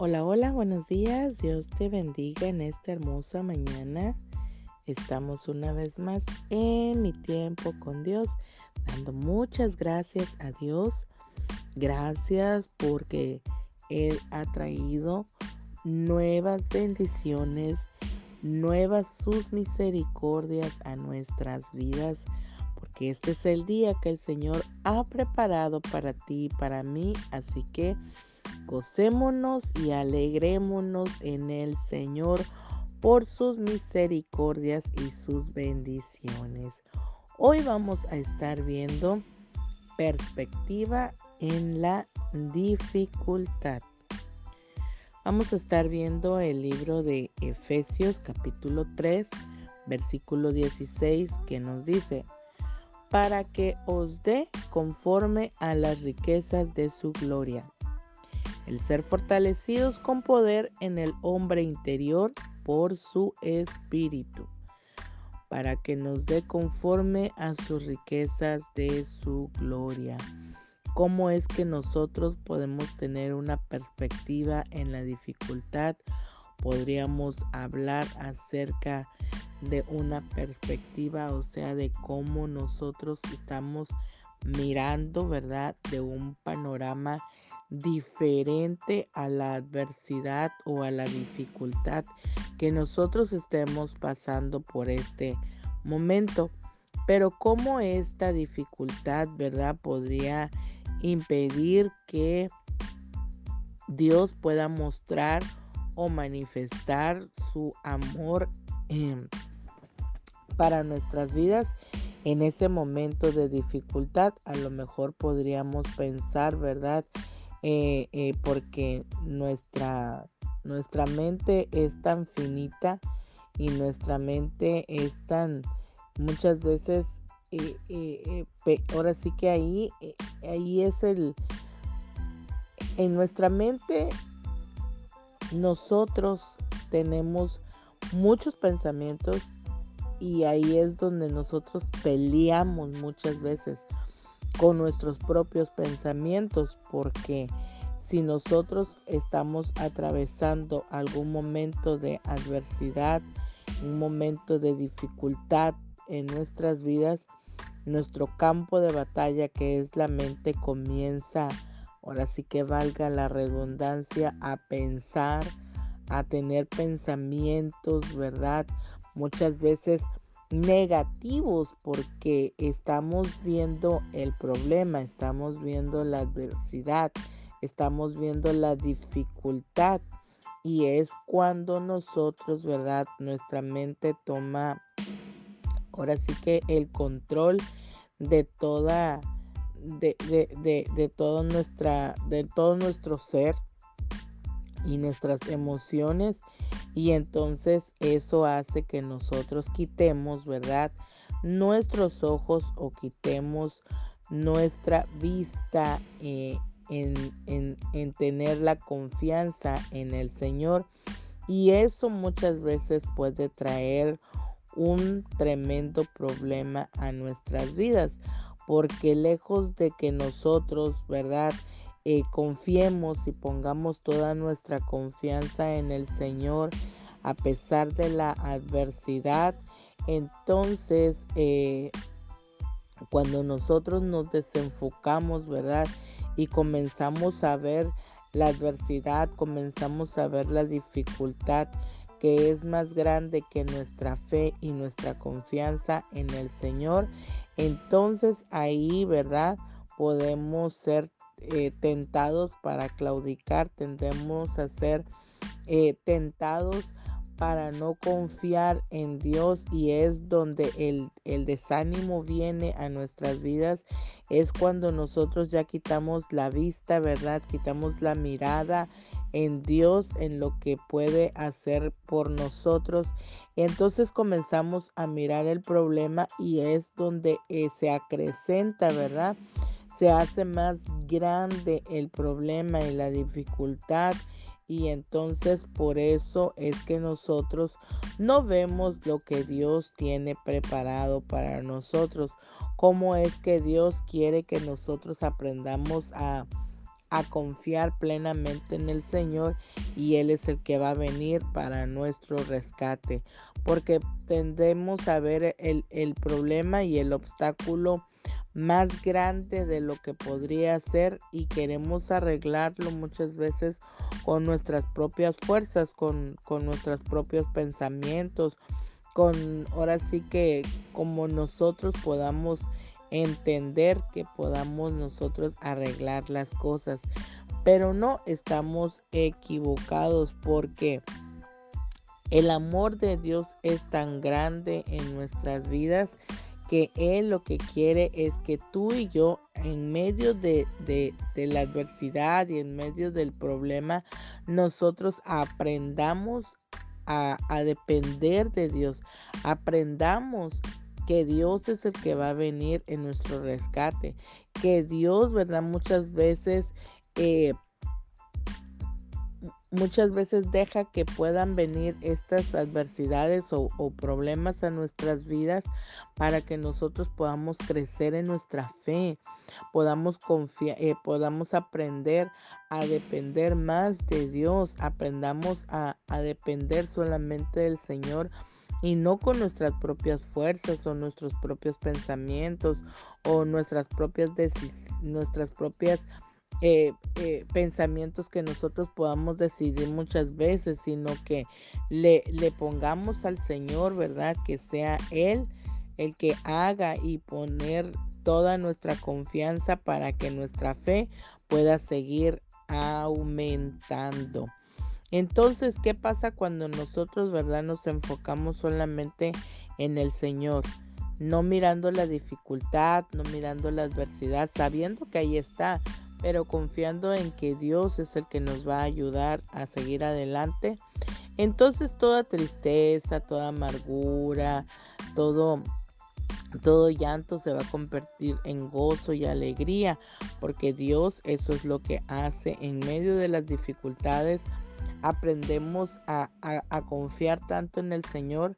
Hola, hola, buenos días. Dios te bendiga en esta hermosa mañana. Estamos una vez más en mi tiempo con Dios, dando muchas gracias a Dios. Gracias porque Él ha traído nuevas bendiciones, nuevas sus misericordias a nuestras vidas, porque este es el día que el Señor ha preparado para ti y para mí. Así que Gocémonos y alegrémonos en el Señor por sus misericordias y sus bendiciones. Hoy vamos a estar viendo perspectiva en la dificultad. Vamos a estar viendo el libro de Efesios capítulo 3, versículo 16 que nos dice, para que os dé conforme a las riquezas de su gloria el ser fortalecidos con poder en el hombre interior por su espíritu, para que nos dé conforme a sus riquezas de su gloria. ¿Cómo es que nosotros podemos tener una perspectiva en la dificultad? Podríamos hablar acerca de una perspectiva, o sea, de cómo nosotros estamos mirando, ¿verdad? De un panorama diferente a la adversidad o a la dificultad que nosotros estemos pasando por este momento. Pero cómo esta dificultad, ¿verdad? Podría impedir que Dios pueda mostrar o manifestar su amor em, para nuestras vidas en ese momento de dificultad. A lo mejor podríamos pensar, ¿verdad? Eh, eh, porque nuestra, nuestra mente es tan finita y nuestra mente es tan muchas veces eh, ahora sí que ahí ahí es el en nuestra mente nosotros tenemos muchos pensamientos y ahí es donde nosotros peleamos muchas veces con nuestros propios pensamientos, porque si nosotros estamos atravesando algún momento de adversidad, un momento de dificultad en nuestras vidas, nuestro campo de batalla que es la mente comienza, ahora sí que valga la redundancia, a pensar, a tener pensamientos, ¿verdad? Muchas veces negativos porque estamos viendo el problema, estamos viendo la adversidad, estamos viendo la dificultad y es cuando nosotros, ¿verdad? Nuestra mente toma ahora sí que el control de toda de, de, de, todo nuestra de todo nuestro ser y nuestras emociones y entonces eso hace que nosotros quitemos, ¿verdad? Nuestros ojos o quitemos nuestra vista eh, en, en tener la confianza en el Señor. Y eso muchas veces puede traer un tremendo problema a nuestras vidas, porque lejos de que nosotros, ¿verdad? Eh, confiemos y pongamos toda nuestra confianza en el Señor a pesar de la adversidad, entonces eh, cuando nosotros nos desenfocamos, ¿verdad? Y comenzamos a ver la adversidad, comenzamos a ver la dificultad que es más grande que nuestra fe y nuestra confianza en el Señor, entonces ahí, ¿verdad? Podemos ser eh, tentados para claudicar, tendemos a ser eh, tentados para no confiar en Dios y es donde el, el, desánimo viene a nuestras vidas, es cuando nosotros ya quitamos la vista, ¿verdad? Quitamos la mirada en Dios, en lo que puede hacer por nosotros. Entonces comenzamos a mirar el problema y es donde eh, se acrecenta, ¿verdad? Se hace más grande el problema y la dificultad y entonces por eso es que nosotros no vemos lo que Dios tiene preparado para nosotros, cómo es que Dios quiere que nosotros aprendamos a, a confiar plenamente en el Señor y Él es el que va a venir para nuestro rescate. Porque tendemos a ver el, el problema y el obstáculo más grande de lo que podría ser y queremos arreglarlo muchas veces con nuestras propias fuerzas, con, con nuestros propios pensamientos, con ahora sí que como nosotros podamos entender que podamos nosotros arreglar las cosas. Pero no estamos equivocados porque el amor de Dios es tan grande en nuestras vidas que Él lo que quiere es que tú y yo en medio de, la adversidad y en medio del problema, nosotros aprendamos a, a depender de Dios, aprendamos que Dios es el que va a venir en nuestro rescate, que Dios, ¿verdad? Muchas veces eh, muchas veces deja que puedan venir estas adversidades o, problemas a nuestras vidas para que nosotros podamos crecer en nuestra fe, podamos confiar, eh, podamos aprender a depender más de Dios, aprendamos a, depender solamente del Señor y no con nuestras propias fuerzas o nuestros propios pensamientos o nuestras propias nuestras propias eh, eh, pensamientos que nosotros podamos decidir muchas veces, sino que le, le pongamos al Señor, ¿verdad? Que sea Él el que haga y poner toda nuestra confianza para que nuestra fe pueda seguir aumentando. Entonces, ¿qué pasa cuando nosotros, verdad, nos enfocamos solamente en el Señor? No mirando la dificultad, no mirando la adversidad, sabiendo que ahí está, pero confiando en que Dios es el que nos va a ayudar a seguir adelante. Entonces toda tristeza, toda amargura, todo todo llanto se va a convertir en gozo y alegría, porque Dios eso es lo que hace en medio de las dificultades. Aprendemos a, a confiar tanto en el Señor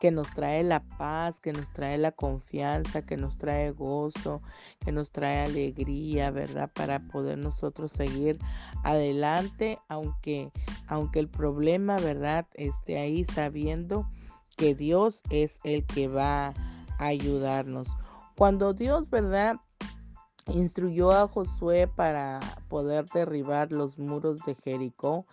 que nos trae la paz, que nos trae la confianza, que nos trae gozo, que nos trae alegría, ¿verdad? Para poder nosotros seguir adelante, aunque, aunque el problema, ¿verdad? Esté ahí sabiendo que Dios es el que va a ayudarnos. Cuando Dios, ¿verdad? Instruyó a Josué para poder derribar los muros de Jericó,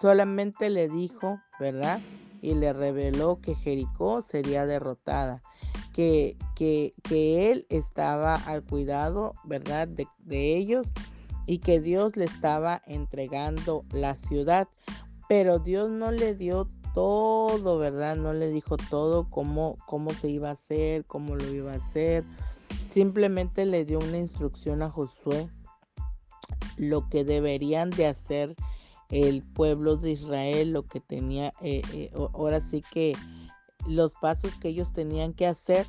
solamente le dijo, ¿verdad? Y le reveló que Jericó sería derrotada, que, que, que él estaba al cuidado, ¿verdad?, de, ellos y que Dios le estaba entregando la ciudad. Pero Dios no le dio todo, ¿verdad? No le dijo todo cómo, cómo se iba a hacer, cómo lo iba a hacer. Simplemente le dio una instrucción a Josué, lo que deberían de hacer el pueblo de Israel, lo que tenía, eh, eh, ahora sí que los pasos que ellos tenían que hacer,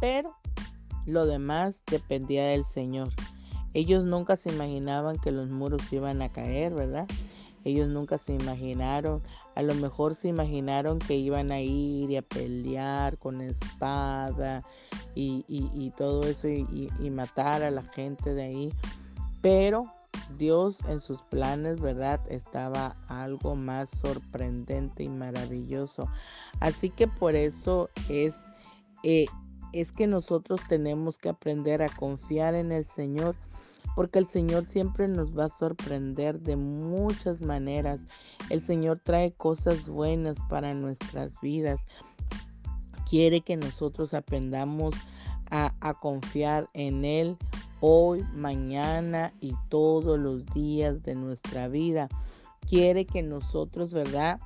pero lo demás dependía del Señor. Ellos nunca se imaginaban que los muros iban a caer, ¿verdad? Ellos nunca se imaginaron, a lo mejor se imaginaron que iban a ir y a pelear con espada y, y todo eso y, y matar a la gente de ahí, pero Dios en sus planes, ¿verdad? Estaba algo más sorprendente y maravilloso. Así que por eso es, eh, es que nosotros tenemos que aprender a confiar en el Señor, porque el Señor siempre nos va a sorprender de muchas maneras. El Señor trae cosas buenas para nuestras vidas. Quiere que nosotros aprendamos a, a confiar en Él hoy, mañana y todos los días de nuestra vida. Quiere que nosotros, ¿verdad?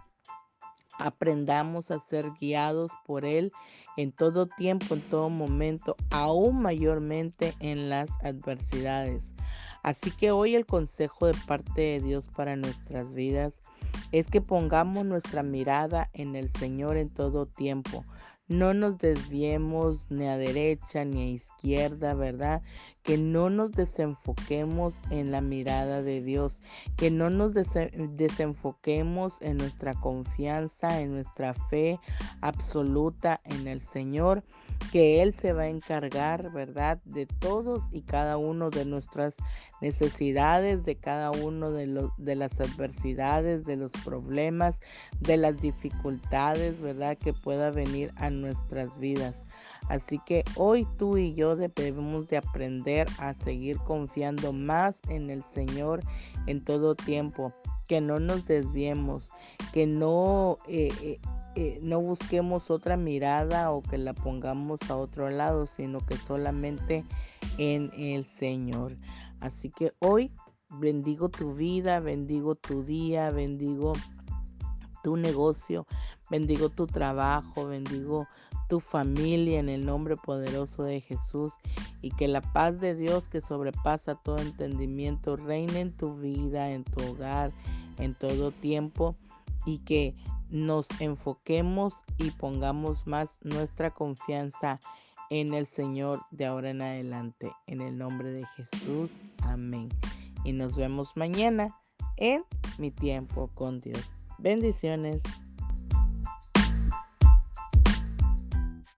Aprendamos a ser guiados por Él en todo tiempo, en todo momento, aún mayormente en las adversidades. Así que hoy el consejo de parte de Dios para nuestras vidas es que pongamos nuestra mirada en el Señor en todo tiempo, no nos desviemos ni a derecha ni a izquierda, ¿verdad? Que no nos desenfoquemos en la mirada de Dios, que no nos desenfoquemos en nuestra confianza, en nuestra fe absoluta en el Señor, que Él se va a encargar, ¿verdad? De todos y cada uno de nuestras necesidades, de cada uno de, las adversidades, de los problemas, de las dificultades, ¿verdad? Que pueda venir a nuestras vidas. Así que hoy tú y yo debemos de aprender a seguir confiando más en el Señor en todo tiempo, que no nos desviemos, que no, eh, eh, eh, no busquemos otra mirada o que la pongamos a otro lado, sino que solamente en el Señor. Así que hoy bendigo tu vida, bendigo tu día, bendigo tu negocio, bendigo tu trabajo, bendigo tu familia en el nombre poderoso de Jesús y que la paz de Dios que sobrepasa todo entendimiento reine en tu vida, en tu hogar, en todo tiempo y que nos enfoquemos y pongamos más nuestra confianza en el Señor de ahora en adelante. En el nombre de Jesús. Amén. Y nos vemos mañana en mi tiempo con Dios. Bendiciones.